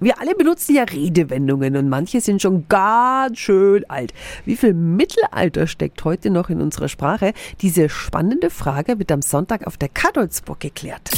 Wir alle benutzen ja Redewendungen und manche sind schon ganz schön alt. Wie viel Mittelalter steckt heute noch in unserer Sprache? Diese spannende Frage wird am Sonntag auf der Kadolzburg geklärt.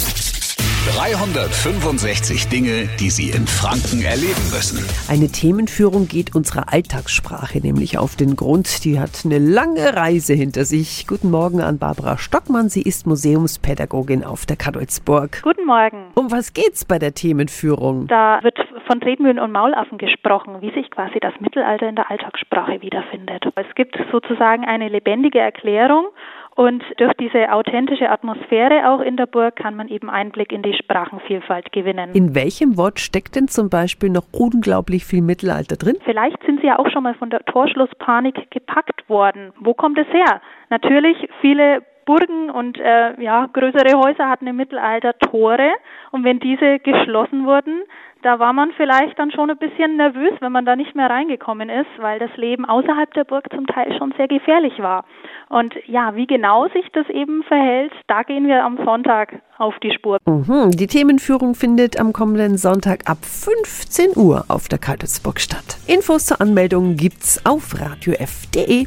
365 Dinge, die Sie in Franken erleben müssen. Eine Themenführung geht unserer Alltagssprache nämlich auf den Grund. Die hat eine lange Reise hinter sich. Guten Morgen an Barbara Stockmann. Sie ist Museumspädagogin auf der Kadolzburg. Guten Morgen. Um was geht's bei der Themenführung? Da wird von Tretmühlen und Maulaffen gesprochen, wie sich quasi das Mittelalter in der Alltagssprache wiederfindet. Es gibt sozusagen eine lebendige Erklärung und durch diese authentische Atmosphäre auch in der Burg kann man eben Einblick in die Sprachenvielfalt gewinnen. In welchem Wort steckt denn zum Beispiel noch unglaublich viel Mittelalter drin? Vielleicht sind Sie ja auch schon mal von der Torschlusspanik gepackt worden. Wo kommt es her? Natürlich viele Burgen und äh, ja, größere Häuser hatten im Mittelalter Tore und wenn diese geschlossen wurden, da war man vielleicht dann schon ein bisschen nervös, wenn man da nicht mehr reingekommen ist, weil das Leben außerhalb der Burg zum Teil schon sehr gefährlich war. Und ja, wie genau sich das eben verhält, da gehen wir am Sonntag auf die Spur. Mhm. Die Themenführung findet am kommenden Sonntag ab 15 Uhr auf der Kaltesburg statt. Infos zur Anmeldung gibt's auf radiof.de.